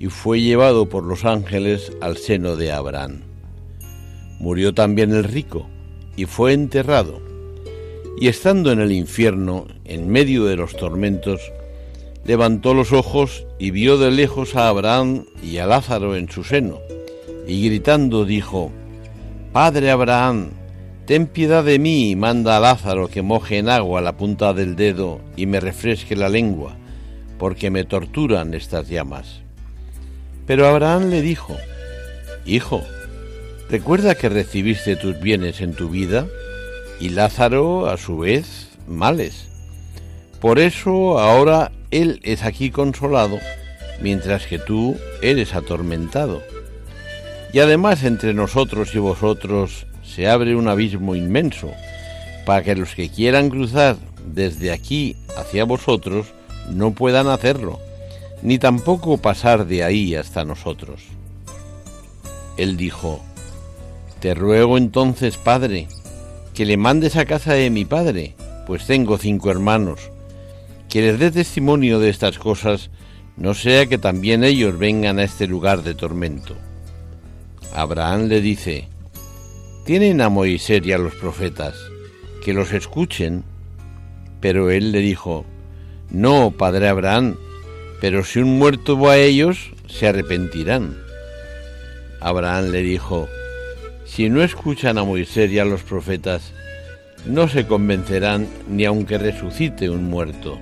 y fue llevado por los ángeles al seno de Abraham. Murió también el rico y fue enterrado. Y estando en el infierno, en medio de los tormentos, levantó los ojos y vio de lejos a Abraham y a Lázaro en su seno, y gritando dijo, Padre Abraham, ten piedad de mí y manda a Lázaro que moje en agua la punta del dedo y me refresque la lengua, porque me torturan estas llamas. Pero Abraham le dijo, Hijo, recuerda que recibiste tus bienes en tu vida y Lázaro, a su vez, males. Por eso ahora él es aquí consolado, mientras que tú eres atormentado. Y además entre nosotros y vosotros se abre un abismo inmenso, para que los que quieran cruzar desde aquí hacia vosotros no puedan hacerlo ni tampoco pasar de ahí hasta nosotros. Él dijo, Te ruego entonces, Padre, que le mandes a casa de mi Padre, pues tengo cinco hermanos, que les dé testimonio de estas cosas, no sea que también ellos vengan a este lugar de tormento. Abraham le dice, Tienen a Moisés y a los profetas, que los escuchen. Pero él le dijo, No, padre Abraham, pero si un muerto va a ellos, se arrepentirán. Abraham le dijo, si no escuchan a Moisés y a los profetas, no se convencerán ni aunque resucite un muerto.